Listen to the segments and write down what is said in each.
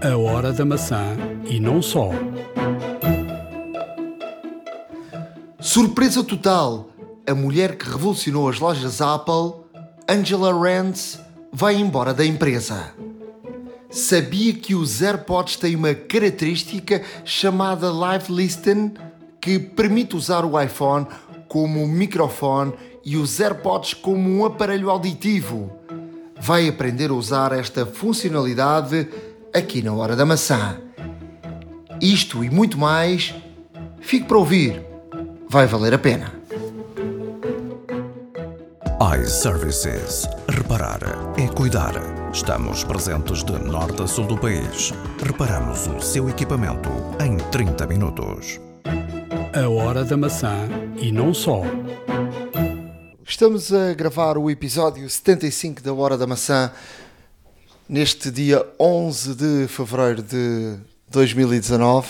A hora da maçã e não só. Surpresa total! A mulher que revolucionou as lojas Apple, Angela Rance, vai embora da empresa. Sabia que os AirPods têm uma característica chamada Live Listen que permite usar o iPhone como microfone e os AirPods como um aparelho auditivo. Vai aprender a usar esta funcionalidade aqui na Hora da Maçã. Isto e muito mais, fique para ouvir. Vai valer a pena. iServices. Reparar é cuidar. Estamos presentes de norte a sul do país. Reparamos o seu equipamento em 30 minutos. A hora da maçã e não só. Estamos a gravar o episódio 75 da Hora da Maçã neste dia 11 de fevereiro de 2019.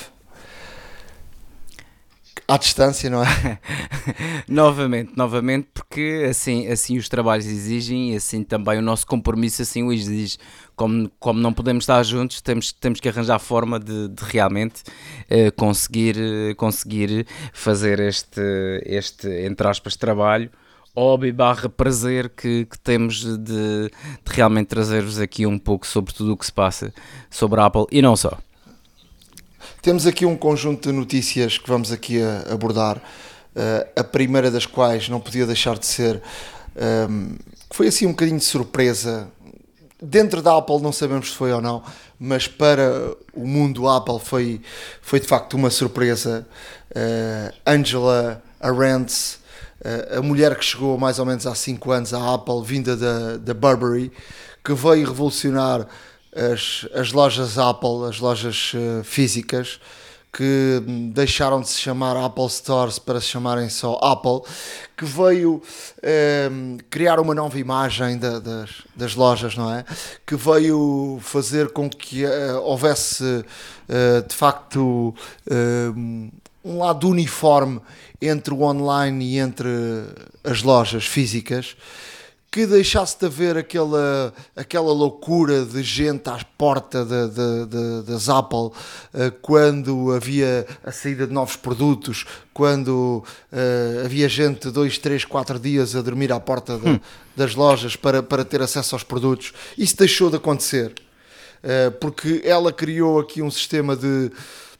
À distância, não é? novamente, novamente, porque assim, assim os trabalhos exigem e assim também o nosso compromisso assim o exige. Como, como não podemos estar juntos, temos, temos que arranjar forma de, de realmente uh, conseguir, uh, conseguir fazer este, este, entre aspas, trabalho hobby barra prazer que, que temos de, de realmente trazer-vos aqui um pouco sobre tudo o que se passa sobre a Apple e não só. Temos aqui um conjunto de notícias que vamos aqui a abordar, uh, a primeira das quais não podia deixar de ser, um, ehm, foi assim um bocadinho de surpresa, dentro da Apple não sabemos se foi ou não, mas para o mundo Apple foi, foi de facto uma surpresa. Uh, Angela Arendt, uh, a mulher que chegou mais ou menos há 5 anos à Apple, vinda da, da Burberry, que veio revolucionar as, as lojas Apple, as lojas uh, físicas, que deixaram de se chamar Apple Stores para se chamarem só Apple, que veio uh, criar uma nova imagem da, das, das lojas, não é? Que veio fazer com que uh, houvesse de facto um lado uniforme entre o online e entre as lojas físicas que deixasse de haver aquela, aquela loucura de gente à porta de, de, de, das Apple uh, quando havia a saída de novos produtos, quando uh, havia gente dois, três, quatro dias a dormir à porta hum. das lojas para, para ter acesso aos produtos. Isso deixou de acontecer. Uh, porque ela criou aqui um sistema de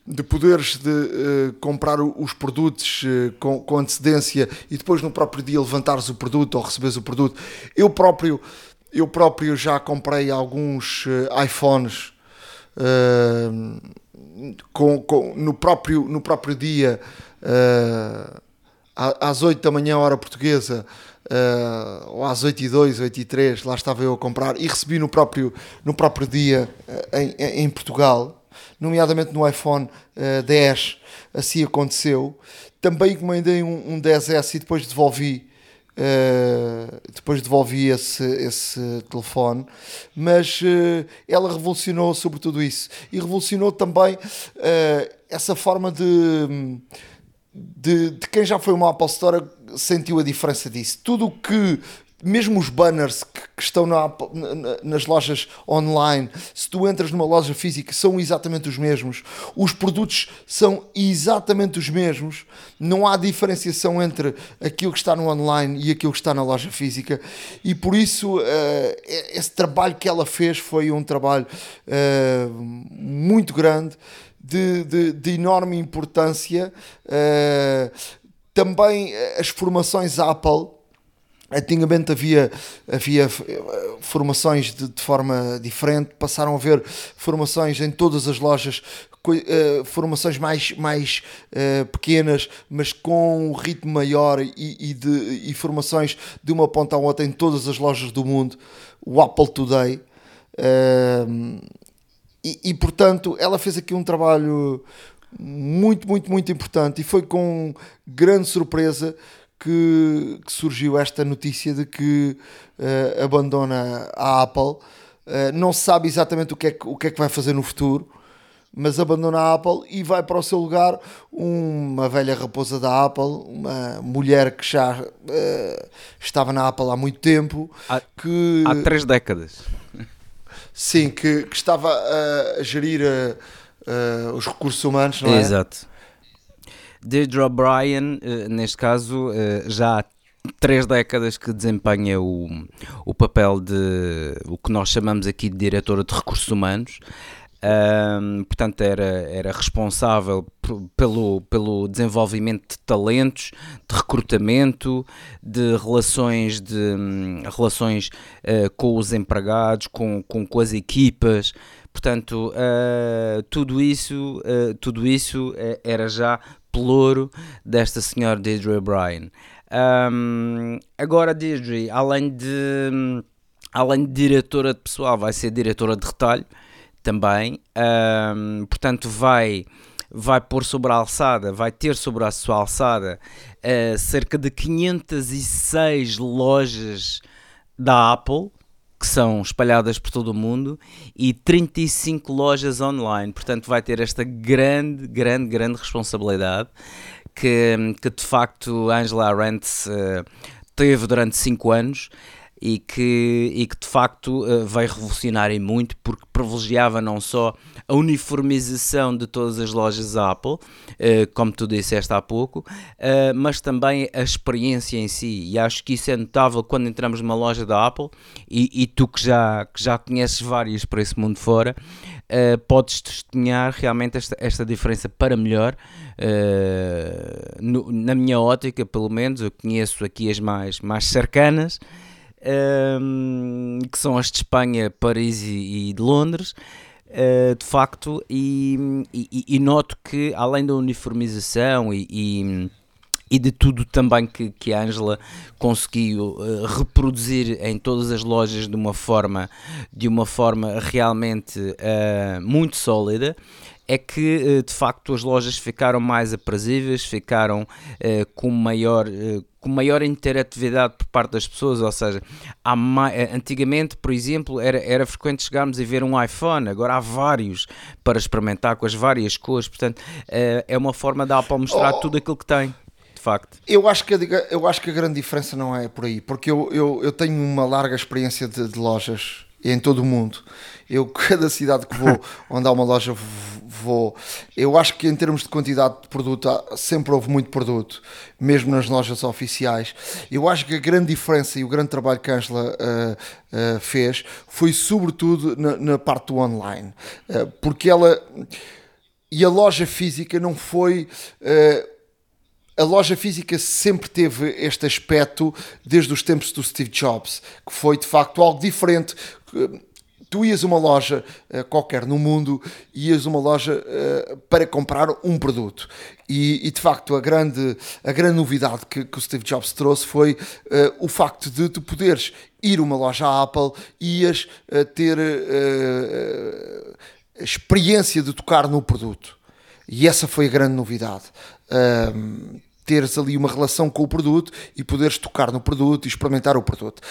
de poderes de uh, comprar os produtos uh, com, com, antecedência e depois no próprio dia levantares o produto ou receberes o produto. Eu próprio, eu próprio já comprei alguns uh, iPhones com, com, no, próprio, no próprio dia às 8 da manhã, hora portuguesa. ou às 8 e 2, 8 e 3, lá estava eu a comprar e recebi no próprio, no próprio dia em, em Portugal nomeadamente no iPhone uh, eh, 10, assim aconteceu. Também encomendei um, um 10S e depois devolvi. Uh, depois devolvi esse, esse telefone, mas uh, ela revolucionou sobre tudo isso e revolucionou também uh, essa forma de, de, de, quem já foi uma Apple Store sentiu a diferença disso. Tudo o que mesmo os banners que, que estão na, na, nas lojas online, se tu entras numa loja física, são exatamente os mesmos. Os produtos são exatamente os mesmos. Não há diferenciação entre aquilo que está no online e aquilo que está na loja física. E por isso, uh, esse trabalho que ela fez foi um trabalho uh, muito grande. De, de, de enorme importância, uh, também as formações Apple, Antigamente havia, havia eh, formações de, de, forma diferente, passaram a haver formações em todas as lojas, uh, formações mais, mais uh, pequenas, mas com um ritmo maior e, e, de, e formações de uma ponta à outra em todas as lojas do mundo. O Apple Today. Uh, e, e portanto, ela fez aqui um trabalho muito, muito, muito importante e foi com grande surpresa que, que surgiu esta notícia de que uh, abandona a Apple. Uh, não se sabe exatamente o que, é que, o que é que vai fazer no futuro, mas abandona a Apple e vai para o seu lugar uma velha raposa da Apple, uma mulher que já uh, estava na Apple há muito tempo. Há, que, há três décadas. Sim, que, que estava a, gerir os recursos humanos, não é? Exato. Deirdre O'Brien, uh, neste caso, já há três décadas que desempenha o, o papel de o que nós chamamos aqui de diretora de recursos humanos. Um, portanto, era, era responsável pelo, pelo desenvolvimento de talentos, de recrutamento, de relações, de, um, relações uh, com os empregados, com, com, com as equipas. Portanto, uh, tudo isso, uh, tudo isso era já pelouro desta senhora Deirdre O'Brien. Um, agora, Deirdre, além de, além de diretora de pessoal, vai ser diretora de retalho também. Um, portanto, vai, vai pôr sobre a alçada, vai ter sobre a sua alçada uh, cerca de 506 lojas da Apple que são espalhadas por todo o mundo e 35 lojas online. Portanto, vai ter esta grande, grande, grande responsabilidade que, que de facto Angela Arendt uh, teve durante 5 anos e que, e que de facto uh, veio revolucionar em muito porque privilegiava não só a uniformização de todas as lojas Apple, uh, como tu disseste há pouco, uh, mas também a experiência em si. E acho que isso é notável quando entramos numa loja da Apple e, e tu que já, que já conheces várias para esse mundo fora, podes testemunhar realmente esta, esta diferença para melhor. Na minha ótica, pelo menos, eu conheço aqui as mais, mais cercanas um, que são as de Espanha, Paris e, e de Londres. Uh, de facto, e, e, e, noto que além da uniformização e, e, e de tudo também que, que a Angela conseguiu uh, reproduzir em todas as lojas de uma forma, de uma forma realmente uh, muito sólida, é que de facto as lojas ficaram mais aprazíveis, ficaram com maior com maior interatividade por parte das pessoas, ou seja, antigamente, por exemplo, era, era frequente chegarmos e ver um iPhone, agora há vários para experimentar com as várias cores, portanto é, é uma forma da Apple mostrar oh, tudo aquilo que tem. De facto. Eu acho que, eu acho que a grande diferença não é por aí, porque eu, eu, eu tenho uma larga experiência de, de lojas em todo o mundo. Eu, cada cidade que vou, onde há uma loja, vou. Eu acho que em termos de quantidade de produto, sempre houve muito produto, mesmo nas lojas oficiais. Eu acho que a grande diferença e o grande trabalho que a Angela uh, uh, fez foi sobretudo na, na parte do online, uh, porque ela. E a loja física não foi a loja física sempre teve este aspecto desde os tempos do Steve Jobs, que foi de facto algo diferente tu ias uma loja uh, qualquer no mundo, ias uma loja uh, para comprar um produto. E, e, de facto, a grande, a grande novidade que, que o Steve Jobs trouxe foi uh, o facto de tu poderes ir a uma loja Apple e ias ter a experiência de tocar no produto. E essa foi a grande novidade. Teres ali uma relação com o produto e poderes tocar no produto e experimentar o produto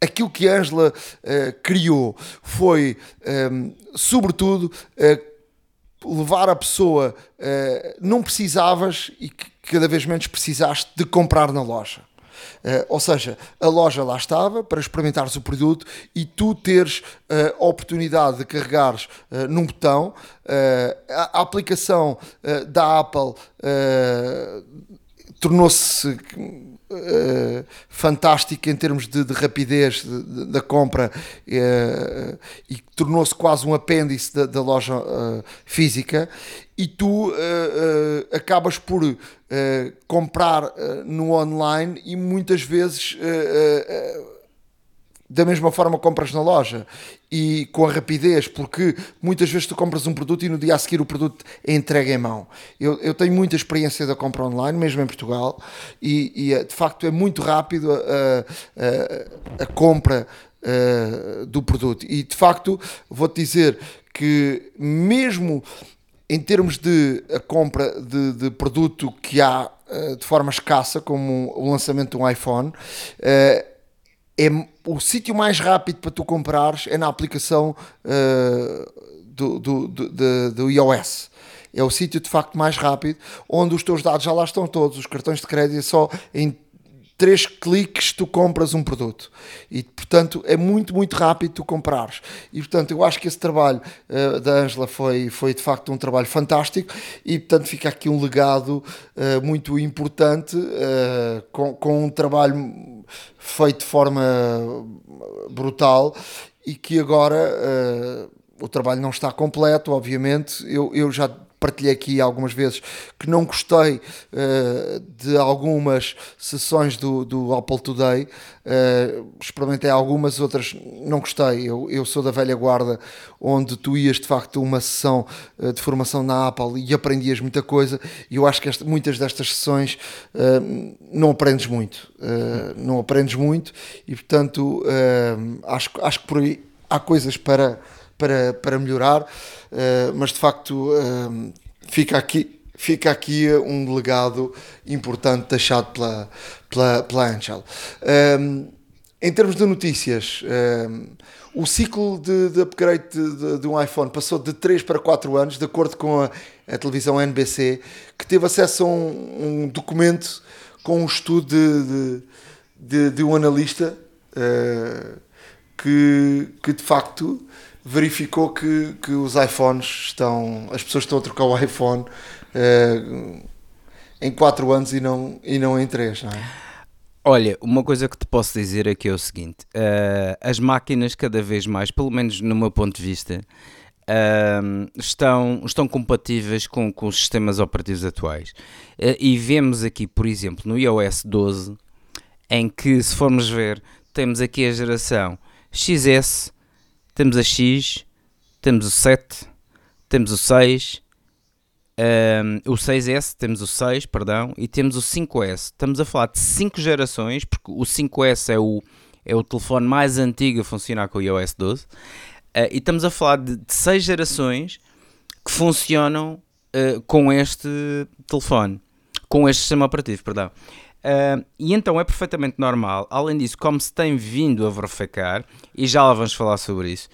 aquilo que a Angela uh, criou foi, um, ehm, sobretudo, uh, levar a pessoa, uh, não precisavas e cada vez menos precisaste de comprar na loja. Uh, ou seja, a loja lá estava para experimentares o produto e tu teres uh, a oportunidade de carregares uh, num botão. A, a, aplicação da Apple tornou-se uh, fantástica em termos de, de rapidez da compra uh, e tornou-se quase um apêndice da, da loja uh, física. E tu acabas por comprar no online e muitas vezes da mesma forma compras na loja e com a rapidez, porque muitas vezes tu compras um produto e no dia a seguir o produto é entregue em mão. Eu, eu tenho muita experiência da compra online, mesmo em Portugal, e, e eh, de facto é muito rápido a, a, a compra uh, do produto. E de facto, vou-te dizer que mesmo em termos de a compra de, de produto que há uh, de forma escassa, como o lançamento de um iPhone, é o sítio mais rápido para tu comprares é na aplicação uh, do, do, do, do, iOS. É o sítio de facto mais rápido, onde os teus dados já lá estão todos, os cartões de crédito é só em três cliques tu compras um produto. E portanto é muito muito rápido tu comprares. E portanto eu acho que esse trabalho uh, da Angela foi, foi de facto um trabalho fantástico. E portanto fica aqui um legado uh, muito importante com, com um trabalho feito de forma brutal e que agora o trabalho não está completo, obviamente. Eu, eu já partilhei aqui algumas vezes que não gostei uh, de algumas sessões do, do Apple Today. Uh, experimentei algumas, outras não gostei. Eu, eu sou da velha guarda, onde tu ias de facto uma sessão uh, de formação na Apple e aprendias muita coisa. E eu acho que esta, muitas destas sessões não aprendes muito. não aprendes muito e, portanto, acho, acho que por aí há coisas para para, para melhorar, uh, mas de facto uh, fica aqui fica aqui um legado importante deixado pela, pela, pela Angel. Um, em termos de notícias, um, o ciclo de, de upgrade de, de, de, um iPhone passou de 3 para 4 anos, de acordo com a, a televisão NBC, que teve acesso a um, um documento com um estudo de, de, um analista uh, que, que de facto verificou que, que os iPhones estão. As pessoas estão a trocar o iPhone uh, em 4 anos e não, e não em 3, não é? Olha, uma coisa que te posso dizer aqui é o seguinte: uh, as máquinas, cada vez mais, pelo menos no meu ponto de vista, uh, estão, estão compatíveis com, com os sistemas operativos atuais. Uh, e vemos aqui, por exemplo, no iOS 12, em que, se formos ver, temos aqui a geração XS, temos a X, temos o 7, temos o 6, um, o 6S, temos o 6, perdão, e temos o 5S. Estamos a falar de 5 gerações, porque o 5S é o, é o telefone mais antigo a funcionar com o iOS 12, uh, e estamos a falar de 6 gerações que funcionam uh, com este telefone, com este sistema operativo, perdão. Uh, e então é perfeitamente normal, além disso, como se tem vindo a verificar, e já lá vamos falar sobre isso,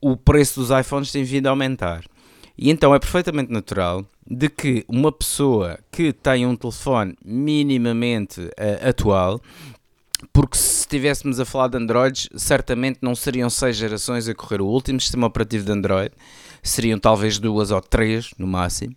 o preço dos iPhones tem vindo a aumentar. E então é perfeitamente natural de que uma pessoa que tem um telefone minimamente uh, atual, porque se estivéssemos a falar de Androids, certamente não seriam seis gerações a correr o último sistema operativo de Android, seriam talvez duas ou três no máximo.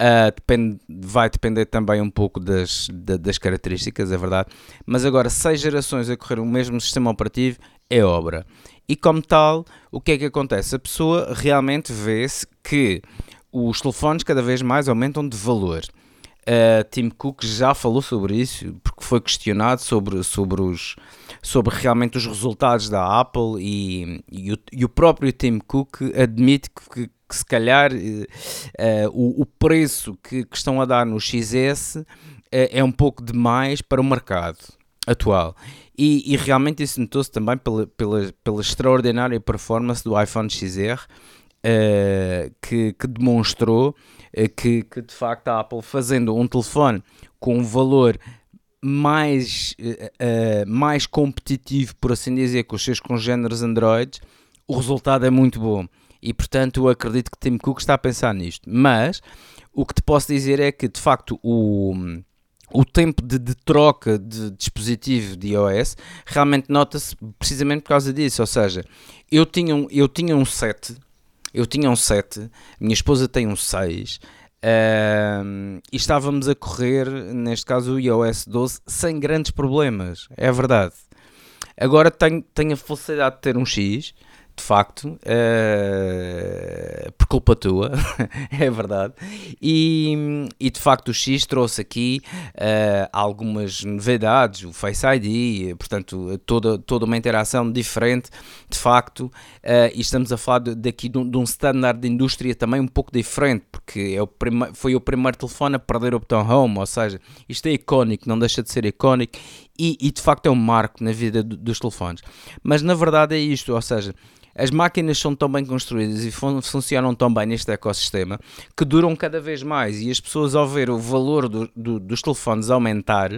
Uh, depende, vai depender também um pouco das, das características, é verdade. Mas agora, seis gerações a correr o mesmo sistema operativo é obra. E como tal, o que é que acontece? A pessoa realmente vê-se que os telefones cada vez mais aumentam de valor. Uh, Tim Cook já falou sobre isso, porque foi questionado sobre, sobre, os, sobre realmente os resultados da Apple e, e, o, e o próprio Tim Cook admite que, que se calhar uh, o, o, preço que, que, estão a dar no XS uh, é um pouco demais para o mercado atual. E, e realmente isso notou-se também pela, pela, pela extraordinária performance do iPhone XR, uh, que, que demonstrou eh, que, que de facto a Apple fazendo um telefone com um valor mais, uh, mais competitivo, por assim dizer, com os seus congêneres Android, o resultado é muito bom. E portanto acredito que Tim Cook está a pensar nisto. Mas o que te posso dizer é que de facto o, o tempo de, de troca de dispositivo de iOS realmente nota-se precisamente por causa disso. Ou seja, eu tinha um, eu tinha um 7 eu tinha um 7, minha esposa tem um 6. Uh, e estávamos a correr, neste caso o iOS 12, sem grandes problemas, é verdade. Agora tenho, tenho a felicidade de ter um X, de facto, uh, por culpa tua, é verdade. E, e, de facto o X trouxe aqui uh, algumas novidades, o Face ID, portanto, toda, toda uma interação diferente, de facto, uh, e estamos a falar daqui de um, de um standard de indústria também um pouco diferente, porque é o foi o primeiro telefone a perder o botão Home, ou seja, isto é icónico, não deixa de ser icónico, e, e de facto é um marco na vida dos telefones. Mas na verdade é isto, ou seja, as máquinas são tão bem construídas e fun funcionam tão bem neste ecossistema que duram cada vez mais e as pessoas ao ver o valor do, do, dos telefones aumentar,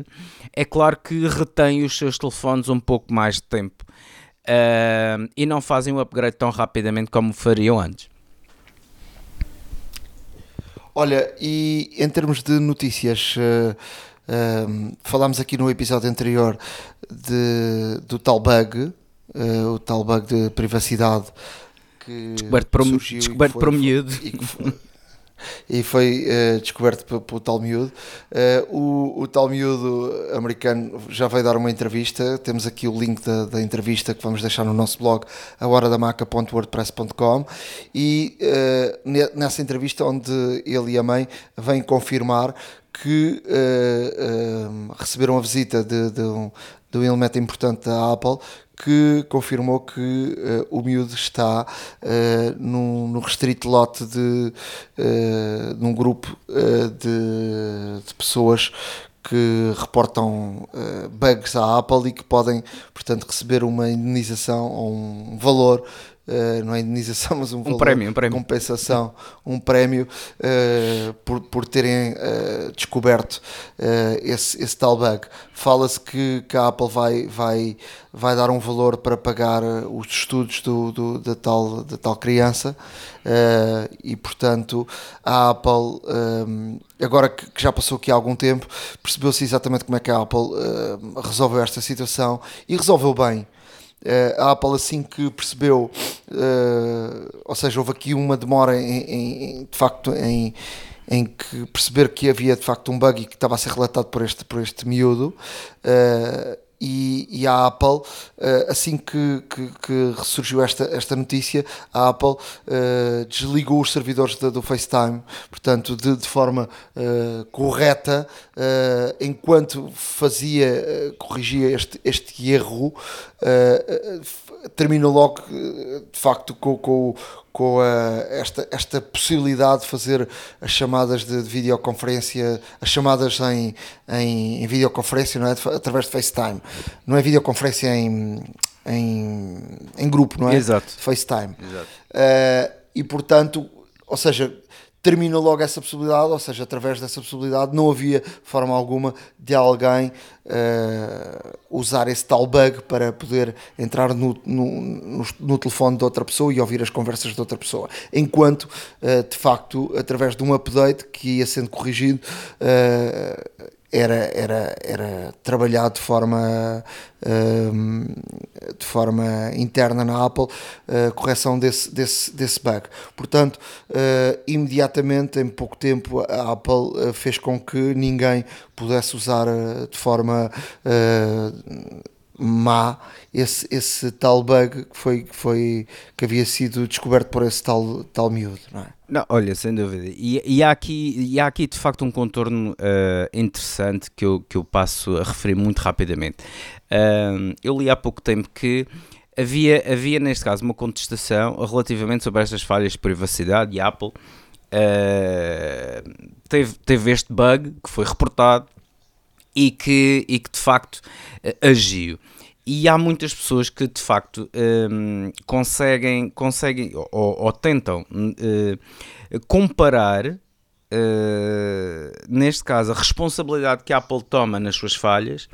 é claro que retêm os seus telefones um pouco mais de tempo uh, e não fazem o upgrade tão rapidamente como fariam antes. Olha, e em termos de notícias, uh, falámos aqui no episódio anterior de, do tal bug, uh, o tal bug de privacidade que descoberto por, surgiu descoberto foi, por um miúdo. E foi, uh, descoberto pelo, tal miúdo. Uh, o, o, tal miúdo americano já vai dar uma entrevista. Temos aqui o link da, da entrevista que vamos deixar no nosso blog, ahoradamaca.wordpress.com. E uh, nessa entrevista, onde ele e a mãe vêm confirmar que receberam a visita de, de, um, de um elemento importante da Apple que confirmou que uh, o miúdo está uh, no, no restrito lote de, uh, de um grupo de, de, pessoas que reportam bugs à Apple e que podem, portanto, receber uma indenização ou um valor Uh, não é indenização, mas um, um prémio, um prémio. compensação, um prémio uh, por, por terem uh, descoberto esse, esse tal bug. Fala-se que, que, a Apple vai, vai, vai dar um valor para pagar os estudos do, do da, tal, da tal criança e, portanto, a Apple, agora que, que, já passou aqui há algum tempo, percebeu-se exatamente como é que a Apple resolveu esta situação e resolveu bem. Uh, a Apple, assim que percebeu, uh, ou seja, houve aqui uma demora em, em, de facto em, em que perceber que havia de facto um bug que estava a ser relatado por este, por este miúdo. Uh, e, e, a Apple, eh, assim que, que, que, ressurgiu esta, esta notícia, a Apple uh, desligou os servidores de, do FaceTime, portanto, de, de forma uh, correta, uh, enquanto fazia, corrigia este, este erro, terminou logo, de facto, com, com, com a, esta, esta possibilidade de fazer as chamadas de, de videoconferência, as chamadas em, em, em, videoconferência, não é? através de FaceTime. Não é videoconferência em, em, em grupo, não é? Exato. FaceTime. Exato. Uh, e portanto, ou seja, termina logo essa possibilidade, ou seja, através dessa possibilidade não havia forma alguma de alguém uh, usar esse tal bug para poder entrar no, no, no, no, telefone de outra pessoa e ouvir as conversas de outra pessoa. Enquanto, uh, de facto, através de um update que ia sendo corrigido, uh, era, era, era trabalhado de forma, uh, de forma interna na Apple, uh, correção desse, desse, desse bug. Portanto, uh, imediatamente, em pouco tempo, a Apple fez com que ninguém pudesse usar de forma má esse, esse tal bug que, foi, que, foi, que havia sido descoberto por esse tal, tal miúdo, não é? Não, olha, sem dúvida. E, e, há, aqui, e há aqui de facto um contorno uh, interessante que eu, que eu passo a referir muito rapidamente. Uh, eu li há pouco tempo que havia, havia, neste caso, uma contestação relativamente sobre estas falhas de privacidade e Apple uh, teve, teve este bug que foi reportado e que, e que de facto agiu. E há muitas pessoas que de facto um, conseguem, conseguem ou, ou tentam uh, comparar, uh, neste caso, a responsabilidade que a Apple toma nas suas falhas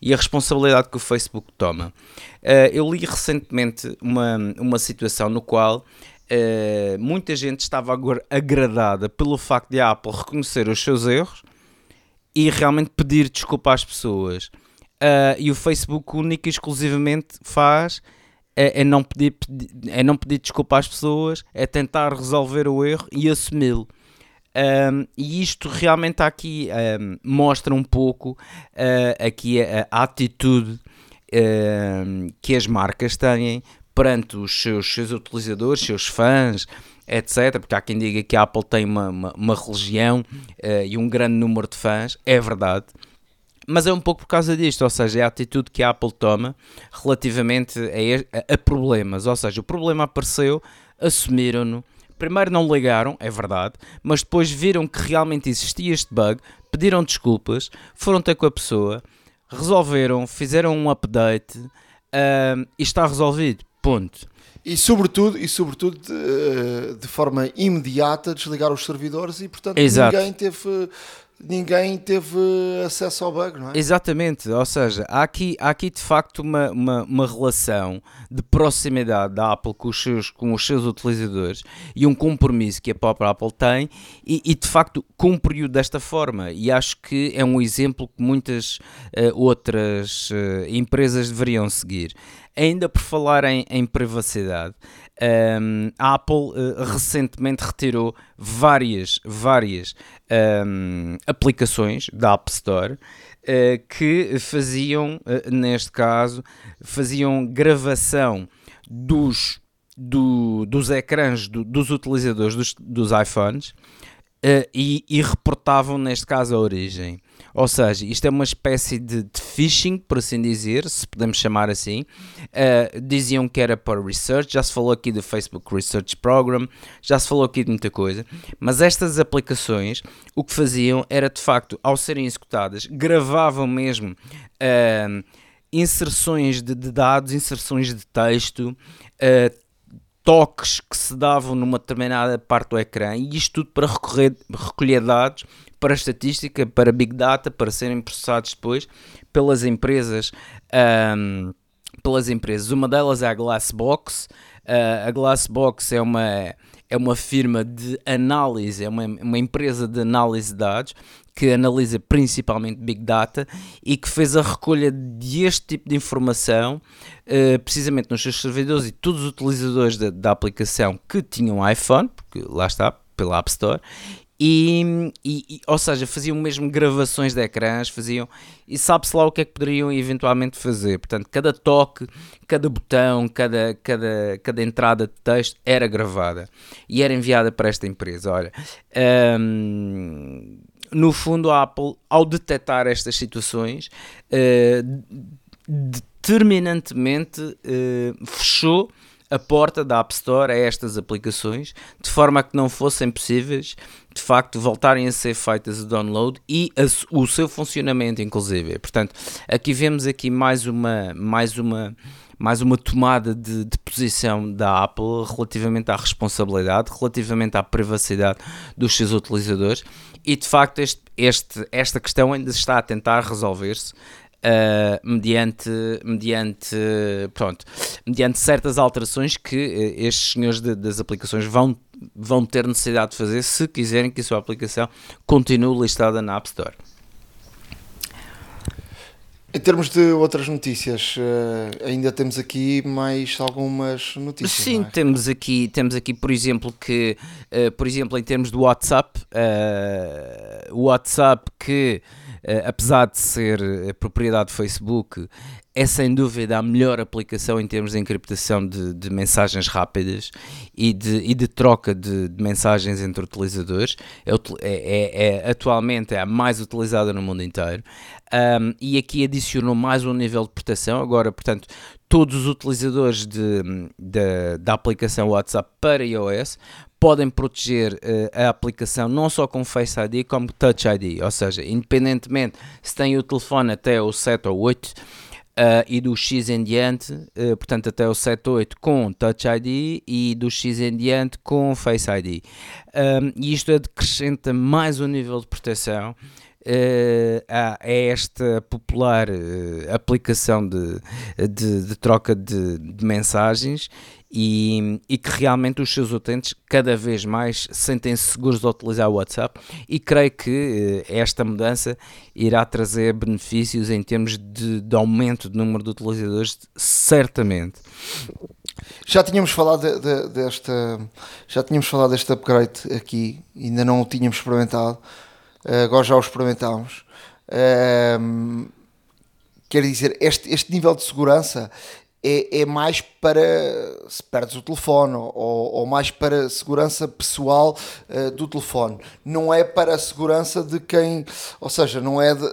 e a responsabilidade que o Facebook toma. Uh, eu li recentemente uma, uma situação no qual muita gente estava agradada pelo facto de a Apple reconhecer os seus erros e realmente pedir desculpa às pessoas. Uh, e o Facebook único e exclusivamente faz é, é, não pedir, é não pedir desculpa às pessoas, é tentar resolver o erro e assumi-lo. Um, e isto realmente aqui um, mostra um pouco uh, aqui a, a atitude que as marcas têm perante os seus, seus utilizadores, seus fãs, etc. Porque há quem diga que a Apple tem uma, uma, uma religião uh, e um grande número de fãs, é verdade mas é um pouco por causa disto, ou seja, é a atitude que a Apple toma relativamente a, a, problemas. Ou seja, o problema apareceu, assumiram-no, primeiro não ligaram, é verdade, mas depois viram que realmente existia este bug, pediram desculpas, foram ter com a pessoa, resolveram, fizeram um update uh, e está resolvido. Ponto. E sobretudo, e sobretudo de, de, forma imediata desligar os servidores e portanto Exato. ninguém teve ninguém teve acesso ao bug, não é? Exatamente, ou seja, há aqui, há aqui de facto uma, uma, uma relação de proximidade da Apple com os, seus, com os seus utilizadores e um compromisso que a própria Apple tem e, e de facto cumpriu desta forma. E acho que é um exemplo que muitas uh, outras uh, empresas deveriam seguir. Ainda por falar em, em privacidade, um, a Apple uh, recentemente retirou várias, várias um, aplicações da App Store uh, que faziam, uh, neste caso, faziam gravação dos, do, dos ecrãs do, dos utilizadores dos, dos iPhones e, e reportavam, neste caso, a origem. Ou seja, isto é uma espécie de, de phishing, por assim dizer, se podemos chamar assim. Uh, diziam que era para research, já se falou aqui do Facebook Research Program, já se falou aqui de muita coisa, mas estas aplicações o que faziam era de facto, ao serem executadas, gravavam mesmo. Uh, inserções de, de, dados, inserções de texto, uh, toques que se davam numa determinada parte do ecrã e isto tudo para recorrer, recolher dados para estatística, para Big Data, para serem processados depois pelas empresas. Um, pelas empresas. Uma delas é a Glassbox. Uh, a Glassbox é uma, é uma firma de análise, é uma, uma empresa de análise de dados que analisa principalmente Big Data e que fez a recolha deste tipo de informação uh, precisamente nos seus servidores e todos os utilizadores da, da aplicação que tinham iPhone, porque lá está, pela App Store, e, e, ou seja, faziam mesmo gravações de ecrãs, faziam e sabe-se lá o que é que poderiam eventualmente fazer. Portanto, cada toque, cada botão, cada, cada, cada entrada de texto era gravada e era enviada para esta empresa. Olha, hum, no fundo, a Apple, ao detectar estas situações, uh, determinantemente uh, fechou a porta da App Store a estas aplicações, de forma a que não fossem possíveis, de facto, voltarem a ser feitas o download e a, o seu funcionamento, inclusive. Portanto, aqui vemos aqui mais uma, mais uma, mais uma tomada de, de, posição da Apple relativamente à responsabilidade, relativamente à privacidade dos seus utilizadores e de facto este, este, esta questão ainda está a tentar resolver-se Uh, mediante, mediante, pronto, mediante certas alterações que uh, estes senhores de, das aplicações vão, vão ter necessidade de fazer se quiserem que a sua aplicação continue listada na App Store. Em termos de outras notícias, uh, ainda temos aqui mais algumas notícias. Sim, é? temos aqui, temos aqui, por exemplo, que, por exemplo, em termos do WhatsApp, o WhatsApp que uh, apesar de ser propriedade do Facebook, é sem dúvida a melhor aplicação em termos de encriptação de, de mensagens rápidas e de, e de troca de, de, mensagens entre utilizadores. É, é, é, atualmente é a mais utilizada no mundo inteiro. Um, e aqui adicionou mais um nível de proteção. Agora, portanto, todos os utilizadores de, de, da aplicação WhatsApp para iOS podem proteger uh, a aplicação não só com Face ID como Touch ID, ou seja, independentemente se tem o telefone até o 7 ou 8 uh, e do X em diante, uh, portanto até o 7 ou 8 com Touch ID e do X em diante com Face ID. Um, e isto acrescenta mais um nível de proteção a, esta popular uh, aplicação de, de, de troca de, de mensagens e, e, que realmente os seus utentes cada vez mais sentem-se seguros de utilizar o WhatsApp e creio que uh, esta mudança irá trazer benefícios em termos de, de aumento do número de utilizadores, certamente. Já tínhamos falado de, de, desta já tínhamos falado deste upgrade aqui, ainda não o tínhamos experimentado eh, agora já o experimentámos. Um, quer dizer, este, este nível de segurança é, é mais para se perdes o telefone ou, ou mais para segurança pessoal uh, do telefone. Não é para a segurança de quem, ou seja, não é, de,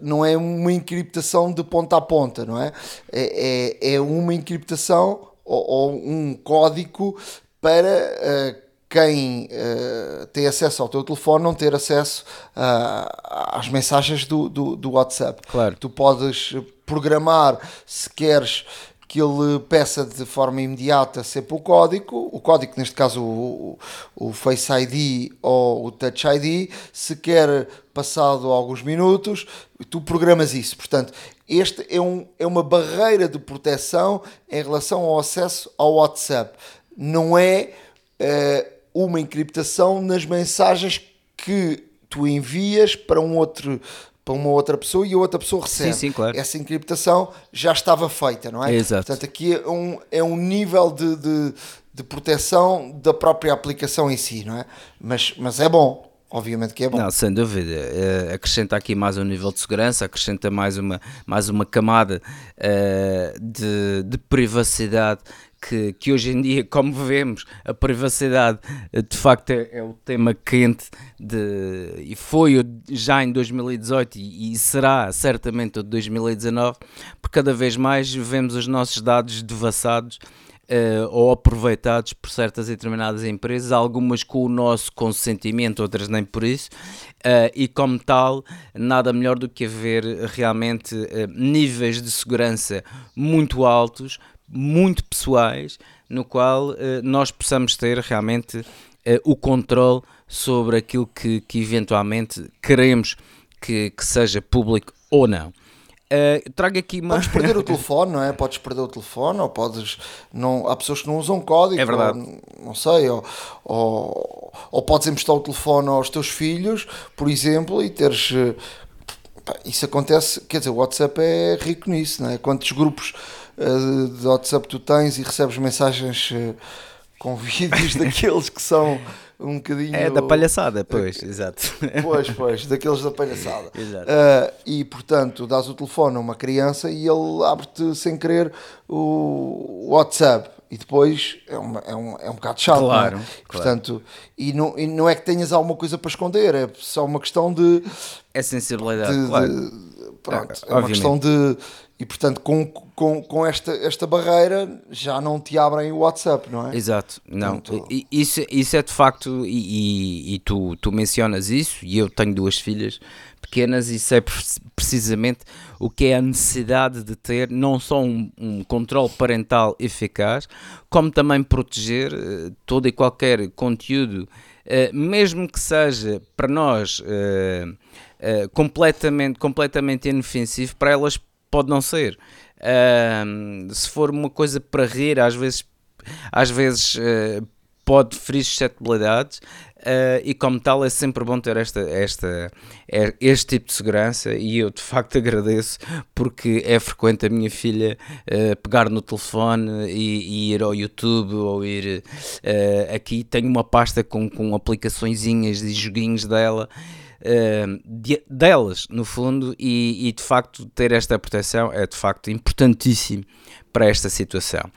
não é uma encriptação de ponta a ponta, não é? É, é, é uma encriptação ou, ou, um código para uh, quem uh, tem acesso ao teu telefone não ter acesso uh, às mensagens do, do, do, WhatsApp. Claro. Tu podes programar se queres que ele peça de forma imediata sempre o código, o código, neste caso o, o Face ID ou o Touch ID, se quer passado alguns minutos, tu programas isso. Portanto, este é, um, é uma barreira de proteção em relação ao acesso ao WhatsApp. Não é uh, uma encriptação nas mensagens que tu envias para um outro para uma outra pessoa e a outra pessoa recebe. Sim, sim, claro. Essa encriptação já estava feita, não é? Exato. Portanto, aqui é um, é um nível de, de, de proteção da própria aplicação em si, não é? Mas, mas é bom, obviamente que é bom. Não, sem dúvida. Uh, acrescenta aqui mais um nível de segurança, acrescenta mais uma, mais uma camada uh, de, de privacidade que, que hoje em dia, como vemos, a privacidade eh, de facto é, é o tema quente de, e foi já em 2018 e, e será certamente o de 2019, porque cada vez mais vemos os nossos dados devassados uh, ou aproveitados por certas e determinadas empresas, algumas com o nosso consentimento, outras nem por isso, uh, e como tal, nada melhor do que haver realmente uh, níveis de segurança muito altos muito pessoais, no qual uh, nós possamos ter realmente uh, o controle sobre aquilo que, que eventualmente queremos que, que seja público ou não. Uh, trago aqui uma... Podes perder o telefone, não é? Podes perder o telefone, ou podes. Não, há pessoas que não usam código, é verdade. Ou, não sei, ou, ou, ou podes emprestar o telefone aos teus filhos, por exemplo, e teres. Isso acontece, quer dizer, o WhatsApp é rico nisso, não é? Quantos grupos de WhatsApp tu tens e recebes mensagens uh, com vídeos daqueles que são um bocadinho. É da palhaçada, pois, exato. Pois, pois, daqueles da palhaçada. Exato. Uh, e portanto, dás o telefone a uma criança e ele abre-te sem querer o WhatsApp. E depois é, uma, é, um, é um bocado chato, claro, não é? Claro. Portanto, e não, e não é que tenhas alguma coisa para esconder, é só uma questão de. É sensibilidade, de, claro. De, pronto, É, é, uma questão de. E portanto, com, com, com esta, esta barreira já não te abrem o WhatsApp, não é? Exato, não. Portanto, Isso, isso é de facto, e, e, e tu, tu mencionas isso, e eu tenho duas filhas pequenas, e sei precisamente o que é a necessidade de ter não só um, um controle parental eficaz, como também proteger uh, todo e qualquer conteúdo, uh, mesmo que seja para nós uh, completamente, completamente inofensivo, para elas pode não ser. se for uma coisa para rir, às vezes, às vezes pode ferir suscetibilidades. Uh, e como tal é sempre bom ter esta, esta, este tipo de segurança e eu de facto agradeço porque é frequente a minha filha uh, pegar no telefone e, e, ir ao YouTube ou ir uh, aqui tenho uma pasta com, com aplicaçõezinhas e joguinhos dela de, delas no fundo e, e de facto ter esta proteção é de facto importantíssimo para esta situação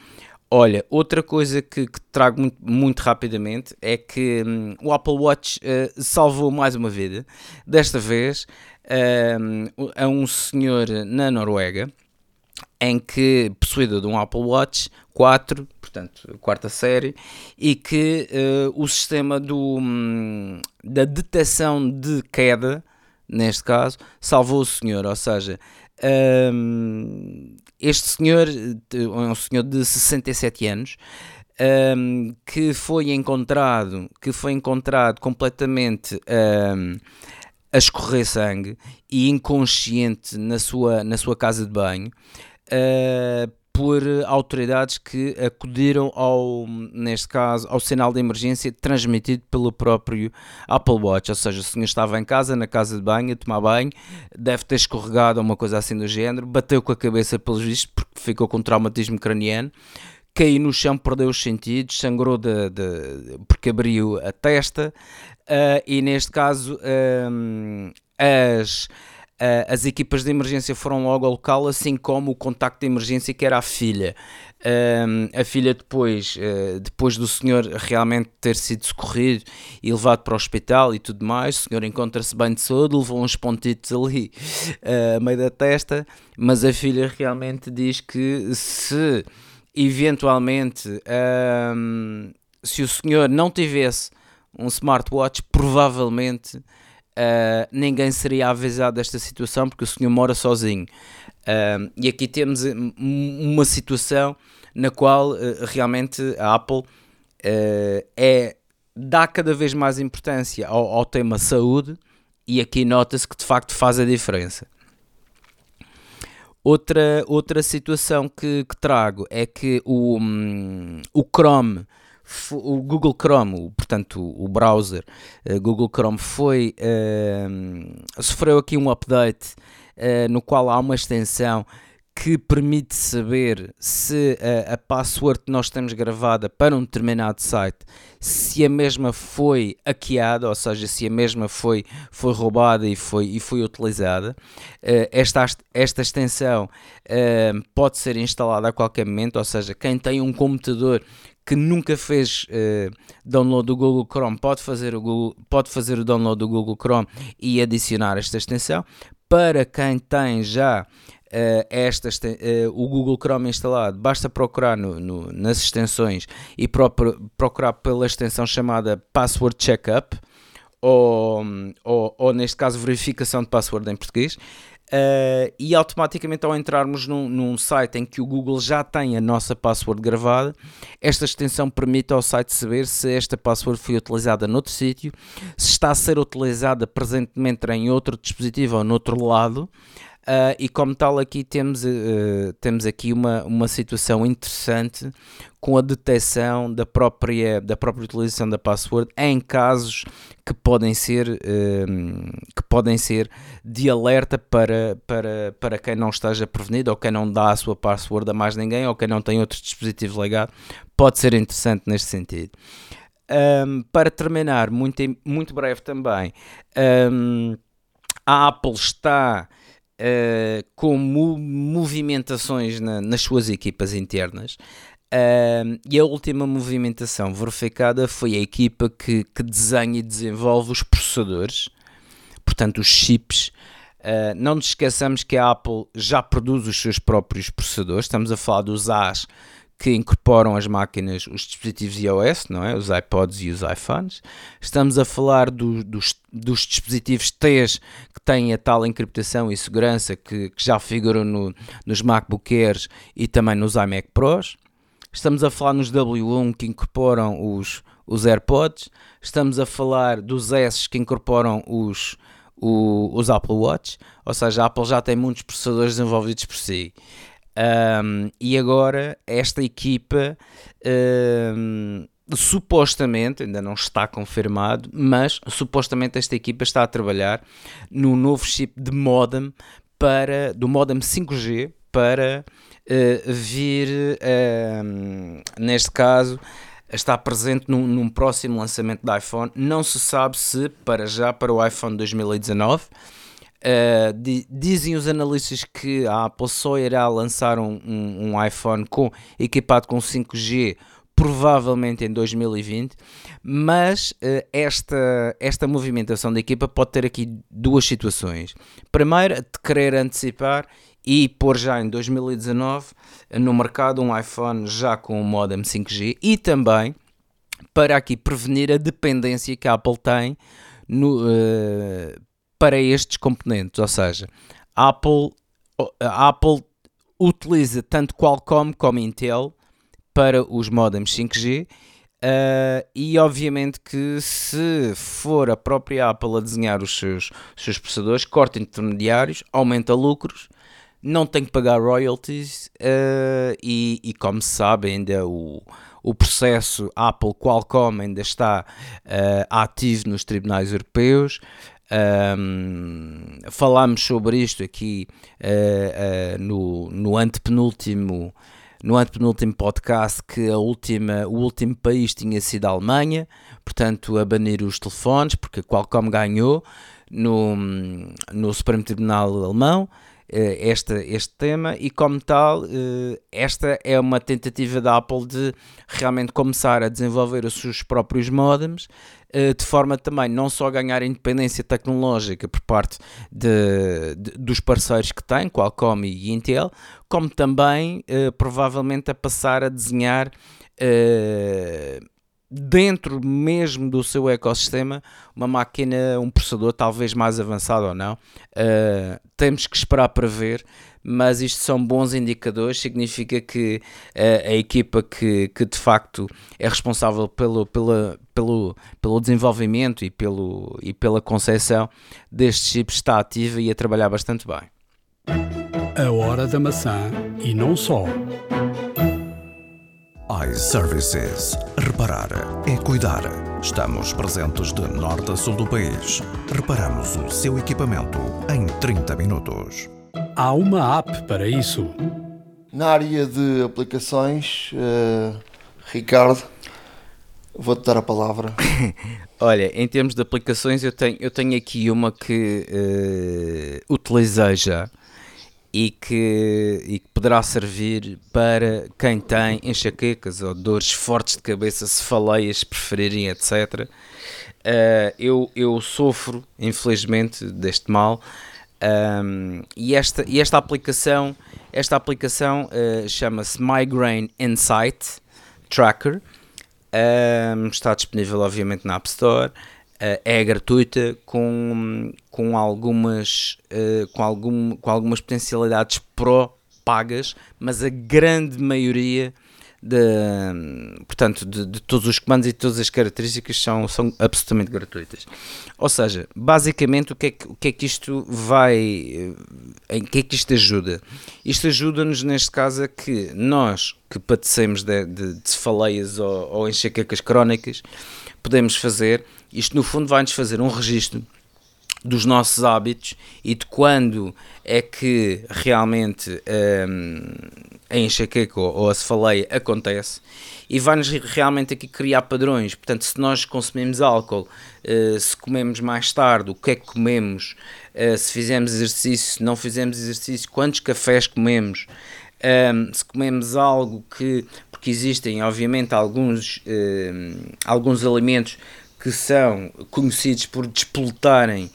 Olha, outra coisa que, que trago muito, muito, rapidamente é que hum, o Apple Watch uh, salvou mais uma vida. Desta vez uh, a um senhor na Noruega, em que possuidor de um Apple Watch 4, portanto, quarta série, e que uh, o sistema do, um, da detecção de queda, neste caso, salvou o senhor, ou seja, um, este senhor é um senhor de 67 anos um, que foi encontrado que foi encontrado completamente um, a escorrer sangue e inconsciente na sua, na sua casa de banho uh, por autoridades que acudiram ao, neste caso, ao sinal de emergência transmitido pelo próprio Apple Watch, ou seja, o senhor estava em casa, na casa de banho, a tomar banho, deve ter escorregado ou uma coisa assim do género, bateu com a cabeça pelos vistos porque ficou com traumatismo craniano, caiu no chão, perdeu os sentidos, sangrou de, de porque abriu a testa uh, e neste caso um, as Uh, as equipas de emergência foram logo ao local, assim como o contacto de emergência que era a filha. Uh, a filha depois, uh, depois do senhor realmente ter sido socorrido e levado para o hospital e tudo mais, o senhor encontra-se bem de saúde, levou uns pontitos ali a meio da testa, mas a filha realmente diz que se eventualmente se o senhor não tivesse um smartwatch, provavelmente uh, ninguém seria avisado desta situação porque o senhor mora sozinho. Uh, e aqui temos uma situação na qual uh, realmente a Apple é, dá cada vez mais importância ao, ao tema saúde e aqui nota-se que de facto faz a diferença. Outra, outra situação que, que trago é que o, um, o Chrome o Google Chrome, portanto o browser uh, Google Chrome foi uh, sofreu aqui um update uh, no qual há uma extensão que permite saber se a, a, password que nós temos gravada para um determinado site, se a mesma foi hackeada, ou seja, se a mesma foi, foi roubada e foi, e foi utilizada. Uh, esta, esta extensão uh, pode ser instalada a qualquer momento, ou seja, quem tem um computador que nunca fez uh, download do Google Chrome pode fazer, o Google, pode fazer o download do Google Chrome e adicionar esta extensão. Para quem tem já uh, esta, uh, o Google Chrome instalado, basta procurar no, no, nas extensões e procurar pela extensão chamada Password Checkup, ou, ou, ou neste caso verificação de password em português. Uh, e automaticamente ao entrarmos num, num, site em que o Google já tem a nossa password gravada, esta extensão permite ao site saber se esta password foi utilizada noutro sítio, se está a ser utilizada presentemente em outro dispositivo ou noutro lado, Uh, e como tal aqui temos, uh, temos aqui uma, uma situação interessante com a detecção da própria, da própria utilização da password em casos que podem ser, uh, que podem ser de alerta para, para, para quem não esteja prevenido ou quem não dá a sua password a mais ninguém ou quem não tem outro dispositivo ligado, pode ser interessante neste sentido. Um, para terminar, muito, muito breve também, um, a Apple está uh, com movimentações na, nas suas equipas internas. Uh, e a última movimentação verificada foi a equipa que, que desenha e desenvolve os processadores, portanto, os chips. Uh, não nos esqueçamos que a Apple já produz os seus próprios processadores, estamos a falar dos A's que incorporam as máquinas, os dispositivos iOS, não é? os iPods e os iPhones. Estamos a falar do, dos, dos, dispositivos T's que têm a tal encriptação e segurança que, que já figuram no, nos MacBook Airs e também nos iMac Pros. Estamos a falar nos W1 que incorporam os, os AirPods. Estamos a falar dos S que incorporam os, os Apple Watch. Ou seja, a Apple já tem muitos processadores desenvolvidos por si. Um, e agora esta equipa um, supostamente, ainda não está confirmado, mas supostamente esta equipa está a trabalhar no novo chip de modem para, do modem 5G para uh, vir, neste caso, está presente num, num, próximo lançamento da iPhone. Não se sabe se para já para o iPhone 2019 Uh, di dizem os analistas que a Apple só irá lançar um, um, um, iPhone com, equipado com 5G provavelmente em 2020, mas uh, esta, esta movimentação da equipa pode ter aqui duas situações. Primeiro, de querer antecipar e pôr já em 2019 no mercado um iPhone já com o modem 5G e também para aqui prevenir a dependência que a Apple tem no, uh, para estes componentes, ou seja, a Apple, Apple utiliza tanto Qualcomm como Intel para os modems 5G uh, e obviamente que se for a própria Apple a desenhar os seus, seus processadores, corta intermediários, aumenta lucros, não tem que pagar royalties uh, e, e, como se sabe ainda o, o processo Apple Qualcomm ainda está uh, ativo nos tribunais europeus um, falámos sobre isto aqui uh, uh, no, no antepenúltimo no antepenúltimo podcast que a última, o último país tinha sido a Alemanha, portanto a banir os telefones, porque a Qualcomm ganhou no, no Supremo Tribunal Alemão uh, este, este tema e como tal esta é uma tentativa da Apple de realmente começar a desenvolver os seus próprios modems eh, de forma também não só a ganhar independência tecnológica por parte de, de, dos parceiros que tem, Qualcomm e Intel, como também provavelmente a passar a desenhar dentro mesmo do seu ecossistema, uma máquina, um processador talvez mais avançado ou não. Uh, temos que esperar para ver, mas isto são bons indicadores, significa que uh, a equipa que, que de facto é responsável pelo, pela, pelo, pelo desenvolvimento e, pelo, e pela concepção destes chips está ativa e a trabalhar bastante bem. A hora da maçã e não só iServices. Reparar é cuidar. Estamos presentes de norte a sul do país. Reparamos o seu equipamento em 30 minutos. Há uma app para isso. Na área de aplicações, uh, Ricardo, vou-te dar a palavra. Olha, em termos de aplicações, eu tenho, eu tenho aqui uma que uh, utilizei já e que, e que poderá servir para quem tem enxaquecas ou dores fortes de cabeça, cefaleias, preferirem, etc. Uh, eh, eu, eu sofro, infelizmente, deste mal. Um, e, esta, e esta aplicação, esta aplicação uh, chama-se Migraine Insight Tracker. Um, está disponível, obviamente, na App Store. Uh, é gratuita com, com, algumas, uh, com, algum, com algumas potencialidades pró-pagas, mas a grande maioria de, portanto, de, de, todos os comandos e todas as características são, são absolutamente gratuitas. Ou seja, basicamente o que é que, o que, é que isto vai, eh, em que é que isto ajuda? Isto ajuda-nos neste caso a que nós que padecemos de, de, de cefaleias ou, ou enxaquecas crónicas podemos fazer. Isto, no fundo, vai-nos fazer um registro dos nossos hábitos e de quando é que realmente um, a enxaqueca ou a cefaleia acontece. E vai-nos realmente aqui criar padrões. Portanto, se nós consumimos álcool, uh, se comemos mais tarde, o que é que comemos, uh, se fizemos exercício, se não fizemos exercício, quantos cafés comemos, um, se comemos algo que, porque existem obviamente alguns, uh, alguns alimentos que são conhecidos por despoletarem uh,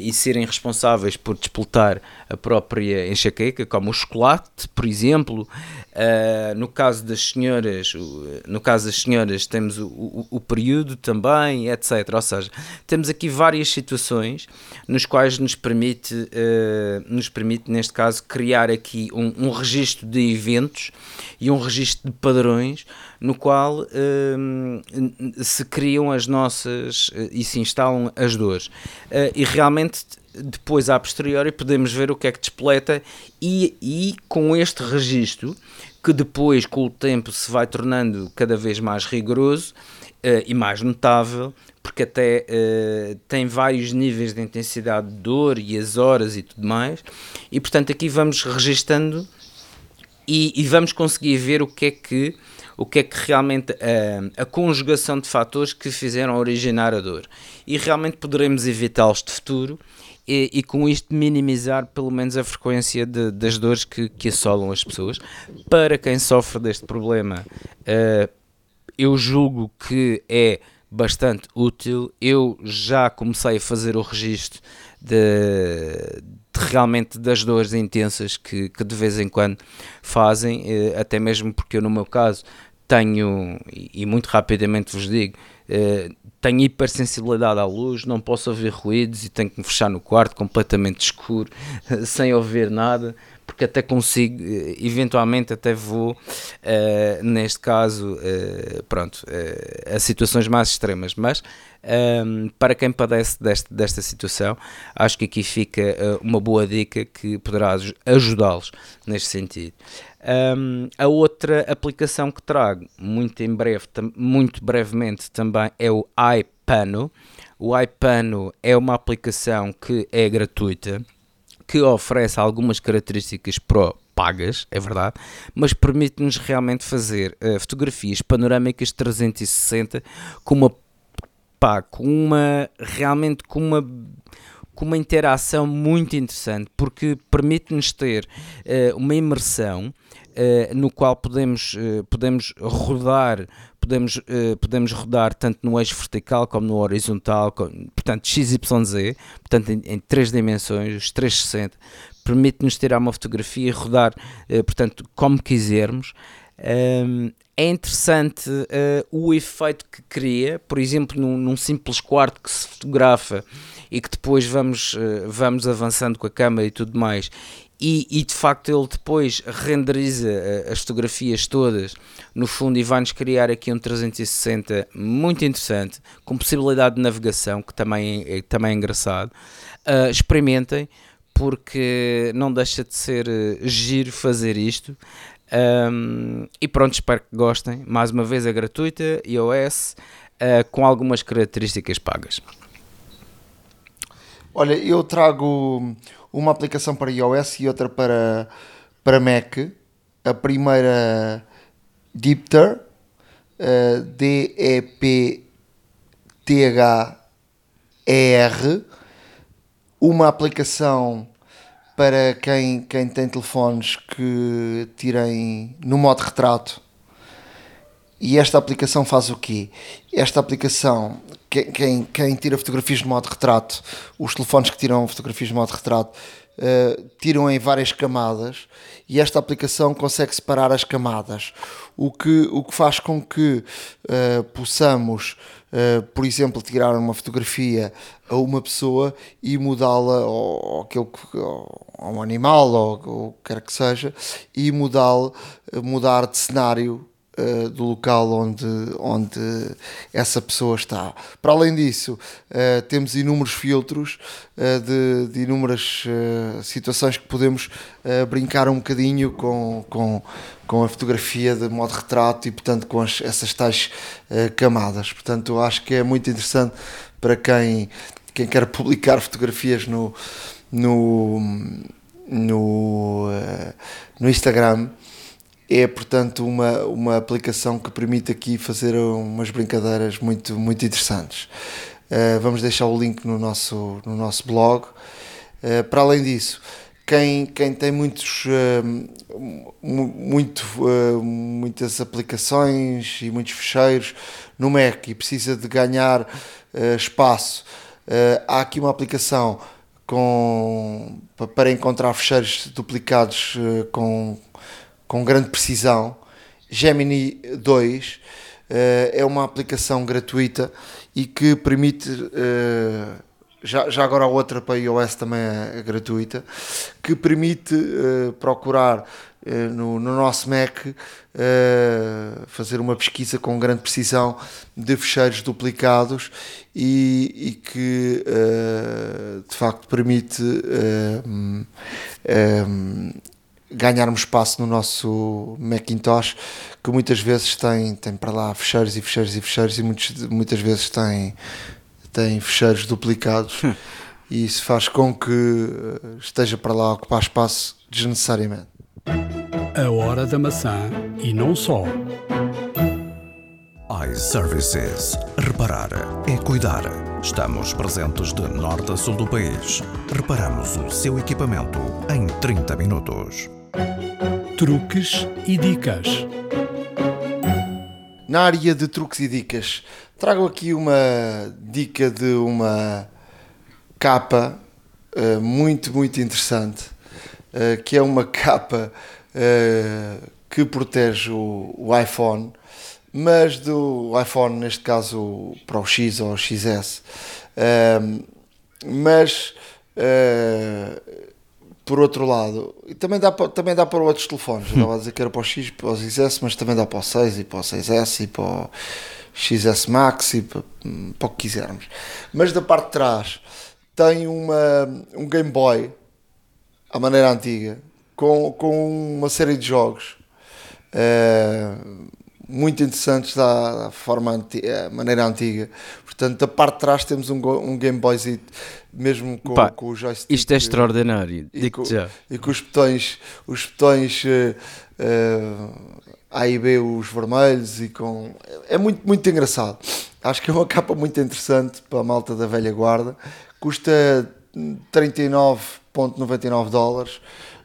e serem responsáveis por despoltar a própria enxaqueca, como o chocolate, por exemplo. Uh, no caso das senhoras, no caso das senhoras temos o, o, o, período também, etc. Ou seja, temos aqui várias situações nos quais nos permite, uh, nos permite neste caso, criar aqui um, um registro de eventos e um registro de padrões no qual se criam as nossas e se instalam as dores. e realmente depois, a posteriori, podemos ver o que é que despoleta e, e com este registro, que depois, com o tempo, se vai tornando cada vez mais rigoroso uh, e mais notável, porque até uh, tem vários níveis de intensidade de dor e as horas e tudo mais, e portanto aqui vamos registando e, e vamos conseguir ver o que é que o que é que realmente uh, a conjugação de fatores que fizeram originar a dor e realmente poderemos evitá-los de futuro e, e, com isto minimizar pelo menos a frequência de, das dores que, que assolam as pessoas. Para quem sofre deste problema, uh, eu julgo que é bastante útil. Eu já comecei a fazer o registro de realmente das dores intensas que, que, de vez em quando fazem, uh, até mesmo porque eu, no meu caso, tenho, e, muito rapidamente vos digo, uh, tenho hipersensibilidade à luz, não posso ouvir ruídos e tenho que me fechar no quarto completamente escuro, sem ouvir nada, porque até consigo, eh, eventualmente até vou, uh, neste caso, uh, pronto, uh, a situações mais extremas, mas um, ehm, para quem padece deste, desta situação, acho que aqui fica uma boa dica que poderá ajudá-los neste sentido. Um, a outra aplicação que trago, muito em breve, muito brevemente também, é o iPano. O iPano é uma aplicação que é gratuita, que oferece algumas características pro pagas, é verdade, mas permite-nos realmente fazer uh, fotografias panorâmicas 360 com uma pá, com uma realmente com uma com uma interação muito interessante porque permite-nos ter uh, uma imersão uh, no qual podemos, uh, podemos rodar podemos, podemos rodar tanto no eixo vertical como no horizontal, portanto XYZ, portanto em, em três dimensões, os 360, permite-nos tirar uma fotografia e rodar, portanto, como quisermos. Um, é interessante uh, o efeito que cria, por exemplo, num, num, simples quarto que se fotografa e que depois vamos, uh, vamos avançando com a câmera e tudo mais. E, e, de facto ele depois renderiza uh, as fotografias todas no fundo e vai-nos criar aqui um 360 muito interessante, com possibilidade de navegação, que também é, também é engraçado. experimentem, porque não deixa de ser giro fazer isto. Um, e pronto, espero que gostem. Mais uma vez é gratuita, iOS, uh, com algumas características pagas. Olha, eu trago uma aplicação para iOS e outra para, para Mac. A primeira Deepter, uh, D-E-P-T-H-E-R, uma aplicação para quem, quem tem telefones que tirem no modo retrato. E esta aplicação faz o quê? Esta aplicação, quem, quem, tira fotografias no modo retrato, os telefones que tiram fotografias no modo retrato, uh, tiram em várias camadas e esta aplicação consegue separar as camadas, o que, o que faz com que uh, possamos uh, por exemplo, tirar uma fotografia a uma pessoa e mudá-la aquele, a um animal ou o que quer que seja e mudar de cenário Uh, do local onde, onde essa pessoa está. Para além disso, uh, temos inúmeros filtros uh, de, de, inúmeras situações que podemos brincar um bocadinho com, com, com a fotografia de modo retrato e, portanto, com as, essas tais camadas. Portanto, acho que é muito interessante para quem, quem quer publicar fotografias no, no, no, no Instagram. É, portanto, uma, uma aplicação que permite aqui fazer umas brincadeiras muito, muito interessantes. Uh, vamos deixar o link no nosso, no nosso blog. para além disso, quem, quem tem muitos, uh, muito, uh, muitas aplicações e muitos fecheiros no Mac e precisa de ganhar uh, espaço, há aqui uma aplicação com, para encontrar fecheiros duplicados com, com grande precisão. Gemini 2 é uma aplicação gratuita e que permite já, já agora a outra para iOS também é, é gratuita, que permite uh, procurar uh, no, no, nosso Mac uh, fazer uma pesquisa com grande precisão de fecheiros duplicados e, e que de facto permite um, um, ganharmos espaço no nosso Macintosh que muitas vezes tem, tem para lá fecheiros e fecheiros e fecheiros e muitos, muitas vezes tem tem fecheiros duplicados hum. e isso faz com que eh, esteja para lá a ocupar espaço desnecessariamente. A hora da maçã e não só. iServices. Reparar é cuidar. Estamos presentes de norte a sul do país. Reparamos o seu equipamento em 30 minutos. Truques e dicas. Na área de truques e dicas, Trago aqui uma dica de uma capa uh, muito, muito interessante, uh, que é uma capa uh, que protege o, o, iPhone, mas do iPhone, neste caso Pro X ou XS, mas por outro lado, também dá, para, também dá para outros telefones, hum. estava a dizer que era para o X, para o XS, mas também dá para o 6 e para o 6S e para o XS Max e para, para o que quisermos. Mas da parte de trás tem uma, um Game Boy à maneira antiga com, com uma série de jogos uh, muito interessantes da, forma antiga, maneira antiga. Portanto, da parte de trás temos um, um Game Boy mesmo com, Pá, com o joystick. Isto é extraordinário, e com, já. E com os botões, os botões uh, uh, a e B os vermelhos e com. É muito, muito engraçado. Acho que é uma capa muito interessante para a malta da velha guarda. Custa 39,99 dólares.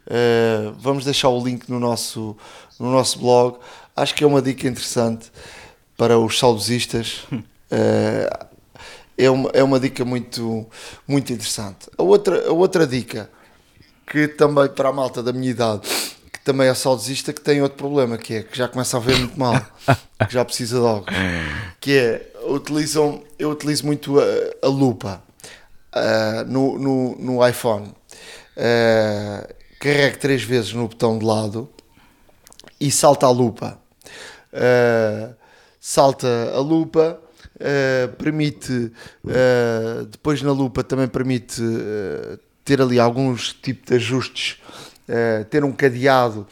Uh, vamos deixar o link no nosso, no nosso blog. Acho que é uma dica interessante para os saudosistas. Uh, é, uma, é uma dica muito, muito interessante. A outra, a outra dica, que também para a malta da minha idade também é saudosista que tem outro problema, que é que já começa a ver muito mal, que já precisa de óculos. Que é, utilizam, eu utilizo muito a, a lupa uh, no, no, no iPhone. Uh, carrego três vezes no botão de lado e salta a lupa. Uh, salta a lupa, uh, permite, uh, depois na lupa também permite ter ali alguns tipos de ajustes, ter um cadeado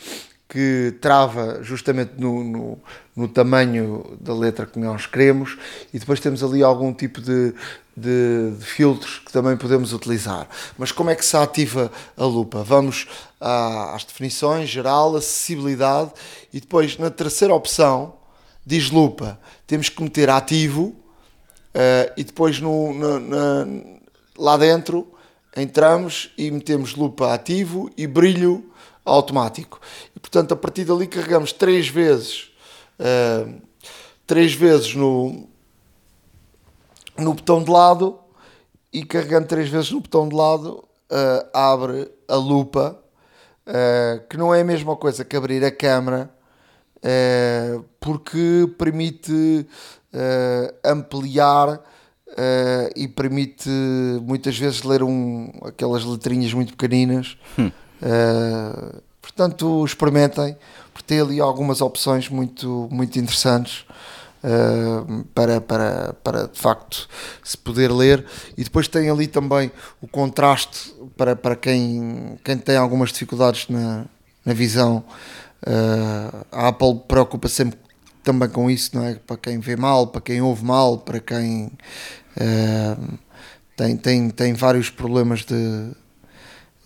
que trava justamente no, no, no, tamanho da letra que nós queremos e depois temos ali algum tipo de, de, de, filtros que também podemos utilizar. Mas como é que se ativa a lupa? Vamos à, às definições, geral, acessibilidade e depois na terceira opção diz lupa, temos que meter ativo uh, e depois no, na, lá dentro entramos e metemos lupa ativo e brilho automático. Portanto, a partir dali carregamos três vezes, uh, três vezes no, no botão de lado e carregando três vezes no botão de lado uh, abre a lupa, uh, que não é a mesma coisa que abrir a câmera, porque permite ampliar e permite muitas vezes ler um, aquelas letrinhas muito pequeninas. Hum Uh, portanto, experimentem, porque tem ali algumas opções muito, muito interessantes. Uh, para, para, para de facto se poder ler e depois tem ali também o contraste para, para quem, quem tem algumas dificuldades na, na visão uh, a Apple preocupa sempre também com isso, não é? Para quem vê mal, para quem ouve mal, para quem uh, tem, tem, tem vários problemas de,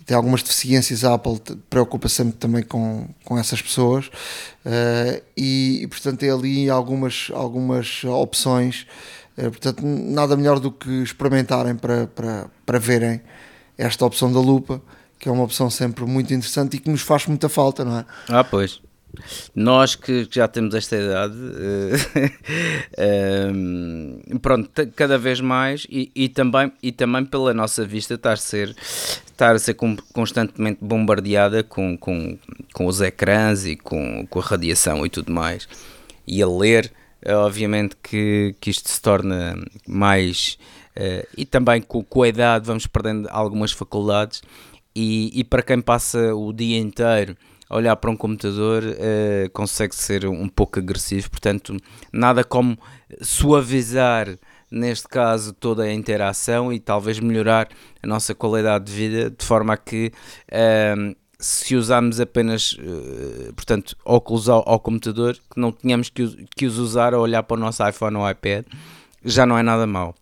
tem algumas deficiências, a Apple preocupa sempre também com, com essas pessoas uh, e, e, portanto tem ali algumas, algumas opções, uh, portanto nada melhor do que experimentarem para, para, para verem esta opção da lupa, que é uma opção sempre muito interessante e que nos faz muita falta, não é? Ah, pois. Nós que já temos esta idade, uh, pronto, cada vez mais e, e, também, e também pela nossa vista estar a ser, estar a ser constantemente bombardeada com, com, com os ecrãs e com, com a radiação e tudo mais. E a ler, eh, obviamente que, que isto se torna mais. Uh, e também com, com a idade vamos perdendo algumas faculdades. E, e para quem passa o dia inteiro olhar para um computador uh, consegue ser um pouco agressivo, portanto, nada como suavizar, neste caso, toda a interação e talvez melhorar a nossa qualidade de vida de forma a que. Uh, se usarmos apenas, uh, portanto, óculos ao, ao, computador, que não tínhamos que, que os usar a olhar para o nosso iPhone ou iPad, já não é nada mau.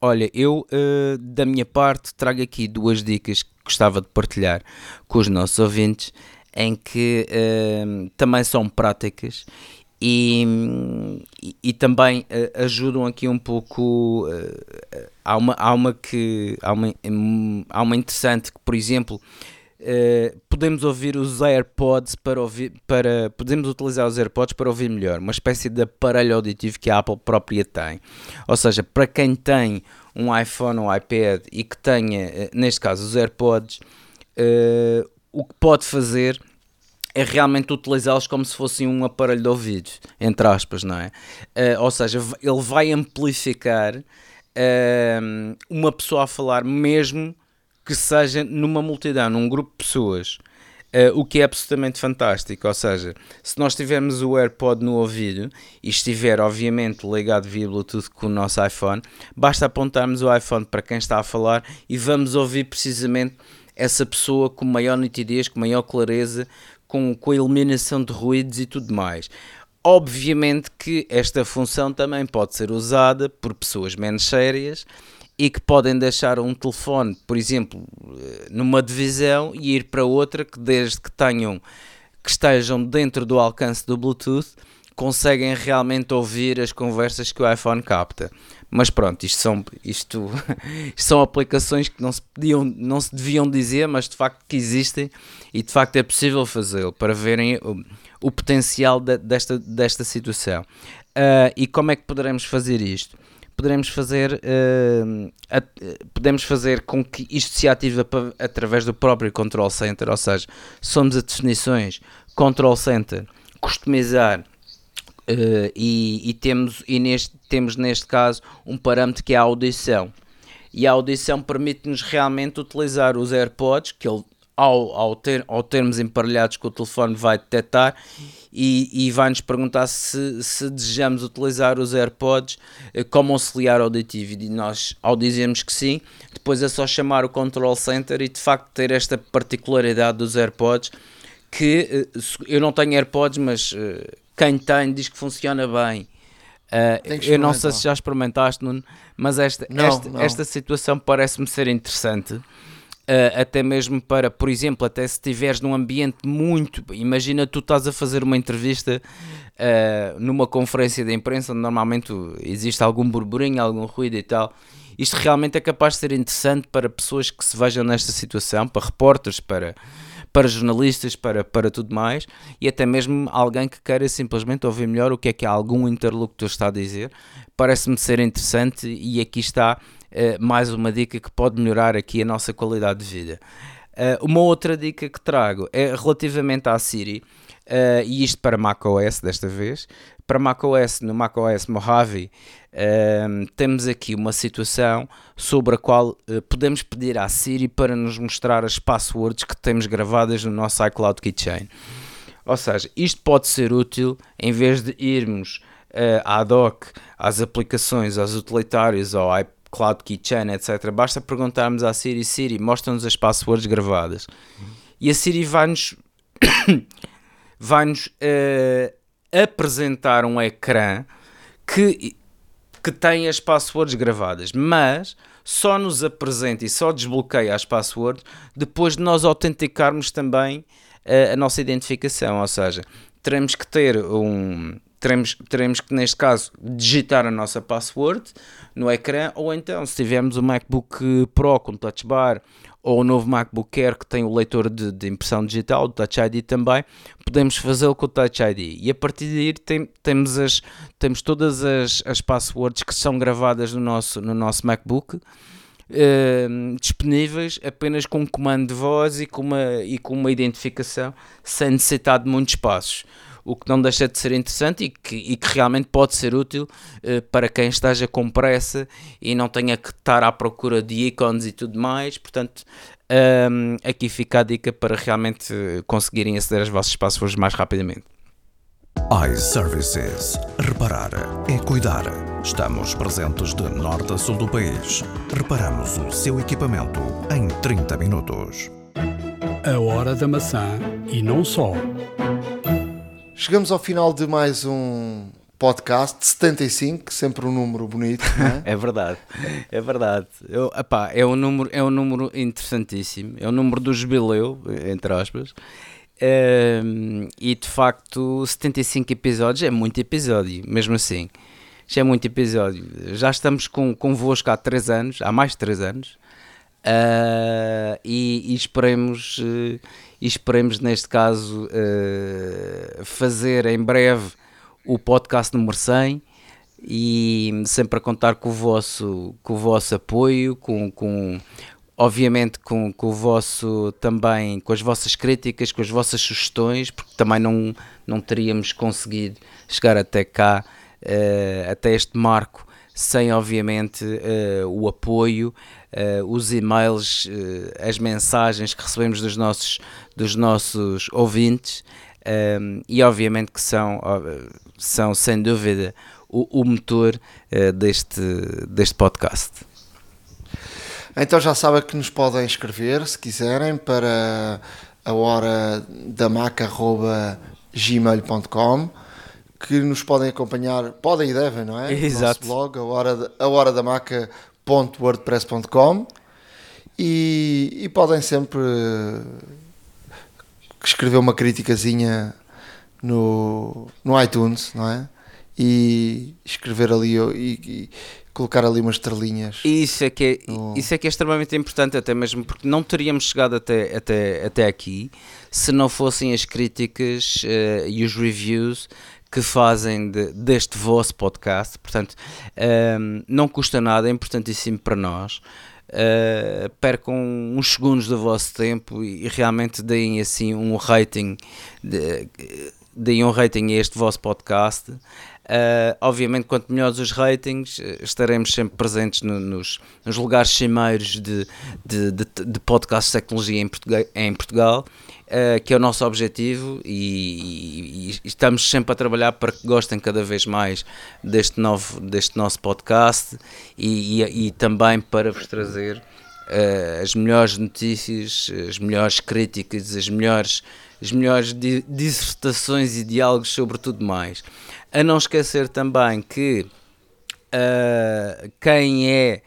Olha, eu uh, da minha parte trago aqui duas dicas que gostava de partilhar com os nossos ouvintes em que uh, também são práticas e, e, e também uh, ajudam aqui um pouco. Uh, há, uma, há, uma que, há, uma, um, há uma interessante que, por exemplo, Uh, podemos ouvir os AirPods para ouvir, para, podemos utilizar os AirPods para ouvir melhor, uma espécie de aparelho auditivo que a Apple própria tem. Ou seja, para quem tem um iPhone ou iPad e que tenha, neste caso, os AirPods, o que pode fazer é realmente utilizá-los como se fossem um aparelho de ouvido, entre aspas, não é? Uh, ou seja, ele vai amplificar uh, uma pessoa a falar, mesmo que seja numa multidão, num grupo de pessoas. Uh, o que é absolutamente fantástico, ou seja, se nós tivermos o AirPod no ouvido e estiver obviamente ligado via Bluetooth com o nosso iPhone, basta apontarmos o iPhone para quem está a falar e vamos ouvir precisamente essa pessoa com maior nitidez, com maior clareza, com, com a eliminação de ruídos e tudo mais. Obviamente que esta função também pode ser usada por pessoas menos sérias e que podem deixar um telefone, por exemplo, eh, numa divisão e ir para outra que desde que tenham que estejam dentro do alcance do Bluetooth conseguem realmente ouvir as conversas que o iPhone capta. Mas pronto, isto são, isto, isto são aplicações que não se, podiam, não se deviam dizer, mas de facto que existem e de facto é possível fazê-lo para verem o, o potencial de, desta, desta situação. Uh, e como é que poderemos fazer isto? poderemos fazer, uh, a, podemos fazer com que isto se ative através do próprio Control Center, ou seja, somos as definições Control Center, customizar uh, e, e, temos, e neste, temos neste caso um parâmetro que é a audição. E a audição permite-nos realmente utilizar os AirPods, que ele, ao, ao, ter, ao termos emparelhados com o telefone, vai detectar e, e vai-nos perguntar se, se desejamos utilizar os AirPods eh, como auxiliar auditivo. E nós, ao dizermos que sim, depois é só chamar o Control Center e de facto ter esta particularidade dos AirPods que eh, eu não tenho AirPods, mas quem tem diz que funciona bem. Uh, eu não sei se já experimentaste, Nuno, mas esta, não, esta, não. esta situação parece-me ser interessante. Uh, até mesmo para, por exemplo, até se estiveres num ambiente muito. Imagina tu estás a fazer uma entrevista uh, numa conferência de imprensa onde normalmente existe algum burburinho, algum ruído e tal. Isto realmente é capaz de ser interessante para pessoas que se vejam nesta situação, para repórteres, para, para jornalistas, para, para tudo mais, e até mesmo alguém que queira simplesmente ouvir melhor o que é que algum interlocutor está a dizer. Parece-me ser interessante e aqui está uh, mais uma dica que pode melhorar aqui a nossa qualidade de vida. Uh, uma outra dica que trago é relativamente à Siri, uh, e isto para macOS desta vez. Para macOS, no macOS Mojave, uh, temos aqui uma situação sobre a qual podemos pedir à Siri para nos mostrar as passwords que temos gravadas no nosso iCloud Keychain. Ou seja, isto pode ser útil em vez de irmos uh, à doc, às aplicações, aos utilitários, ao Cloud Keychain, etc. Basta perguntarmos à Siri, Siri, mostra-nos as passwords gravadas. E a Siri vai-nos vai-nos uh, apresentar um ecrã que, que tem as passwords gravadas, mas só nos apresenta e só desbloqueia as passwords depois de nós autenticarmos também uh, a nossa identificação, ou seja, teremos que ter um teremos, teremos que, neste caso, digitar a nossa password no ecrã, ou então, se tivermos o MacBook Pro com Touch Bar ou o novo MacBook Air que tem o leitor de, de impressão digital, o Touch ID também, podemos fazê-lo com o Touch ID. E a partir daí tem, temos, as, temos todas as, as passwords que são gravadas no nosso, no nosso MacBook. Uh, disponíveis apenas com um comando de voz e com uma, e com uma identificação sem necessidade de muitos passos o que não deixa de ser interessante e que, e que realmente pode ser útil uh, para quem esteja com pressa e não tenha que estar à procura de ícones e tudo mais. Portanto, um, aqui fica a dica para realmente conseguirem aceder às vossas passwords mais rapidamente. iServices. Reparar é cuidar. Estamos presentes de norte a sul do país. Reparamos o seu equipamento em 30 minutos. A hora da maçã e não só. Chegamos ao final de mais um podcast 75, sempre um número bonito, é? é? verdade, é verdade. Eu, epá, é, um número, é um número interessantíssimo, é o um número do jubileu, entre aspas. Um, e de facto, 75 episódios é muito episódio, mesmo assim. Já é muito episódio. Já estamos com, convosco há 3 anos, há mais de 3 anos. Uh, e, e, esperemos, uh, esperemos neste caso uh, fazer em breve o podcast número 100 e sempre a contar com o vosso, com o vosso apoio, com, com obviamente com, com o vosso também com as vossas críticas, com as vossas sugestões, porque também não, não teríamos conseguido chegar até cá, até este marco sem obviamente uh, o apoio, uh, os e-mails, uh, as mensagens que recebemos dos nossos, dos nossos ouvintes e obviamente que são, são sem dúvida o, o motor deste, deste podcast. Então já sabem que nos podem escrever se quiserem para a hora da maca.gmail.com que nos podem acompanhar, podem e devem, não é? Exato. No nosso blog, a hora, a hora da maca.wordpress.com e, e podem sempre escrever uma criticazinha no, no iTunes, não é? E escrever ali e, e colocar ali umas estrelinhas. Isso é, que é, no... isso é que é extremamente importante, até mesmo porque não teríamos chegado até, até, até aqui se não fossem as críticas uh, e os reviews que fazem de, deste vosso podcast. Portanto, um, não custa nada, é importantíssimo para nós. Uh, percam uns segundos do vosso tempo e, e realmente deem assim um rating de, deem um rating a este vosso podcast Uh, obviamente, quanto melhores os ratings, eh, estaremos sempre presentes no, nos, nos, lugares cimeiros de, de, de, de podcast de tecnologia em Portugal, em Portugal uh, que é o nosso objetivo, e, e, e, estamos sempre a trabalhar para que gostem cada vez mais deste, novo, deste nosso podcast e, e também para vos trazer uh, as melhores notícias, as melhores críticas, as melhores, as melhores dissertações e diálogos sobre tudo mais. A não esquecer também que uh, quem é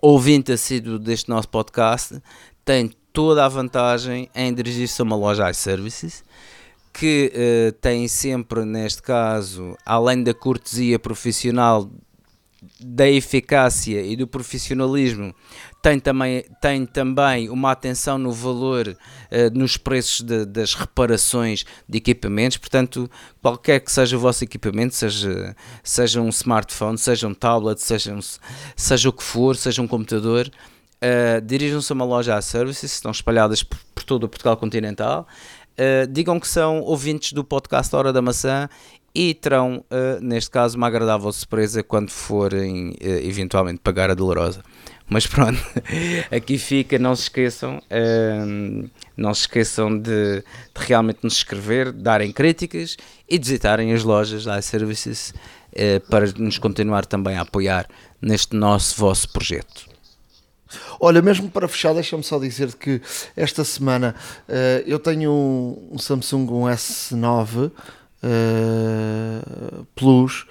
ouvinte assíduo deste nosso podcast tem toda a vantagem em dirigir-se a uma loja iServices que uh, tem sempre, neste caso, além da cortesia profissional da eficácia e do profissionalismo tem também, tem também uma atenção no valor, uh, nos preços de, das reparações de equipamentos, portanto, qualquer que seja o vosso equipamento, seja, seja um smartphone, seja um tablet, seja, um, seja o que for, seja um computador, uh, dirijam-se a uma loja a services, estão espalhadas por, por todo o Portugal continental, uh, digam que são ouvintes do podcast Hora da Maçã e terão, neste caso, uma agradável surpresa quando forem eventualmente pagar a dolorosa. Mas pronto, aqui fica, não se esqueçam, uh, não se esqueçam de, de, realmente nos escrever, darem críticas e visitarem as lojas da iServices para nos continuar também a apoiar neste nosso vosso projeto. Olha, mesmo para fechar, deixa-me só dizer que esta semana eu tenho um, Samsung um S9 uh, Plus.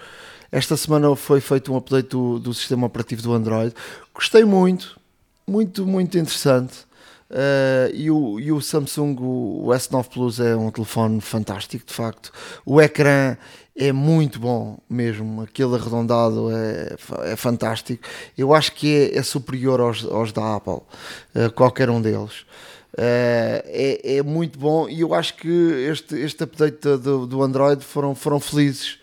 Esta semana foi feito um update do, do sistema operativo do Android. Gostei muito, muito, muito interessante. Uh, e, o, e o Samsung o S9 Plus é um telefone fantástico, de facto. O ecrã é muito bom mesmo, aquele arredondado é, é fantástico. Eu acho que é, é superior aos, aos da Apple, uh, qualquer um deles. Uh, é, é, muito bom e eu acho que este, este update do, do Android foram, foram felizes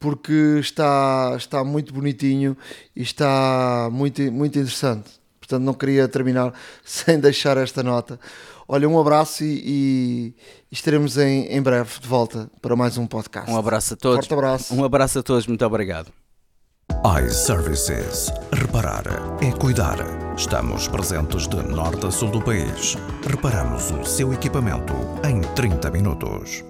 porque está, está muito bonitinho e está muito, muito interessante. Portanto, não queria terminar sem deixar esta nota. Olha, um abraço e, e estaremos em, em breve de volta para mais um podcast. Um abraço a todos. Forte abraço. Um abraço a todos, muito obrigado iServices. Reparar é cuidar. Estamos presentes de norte a sul do país. Reparamos o seu equipamento em 30 minutos.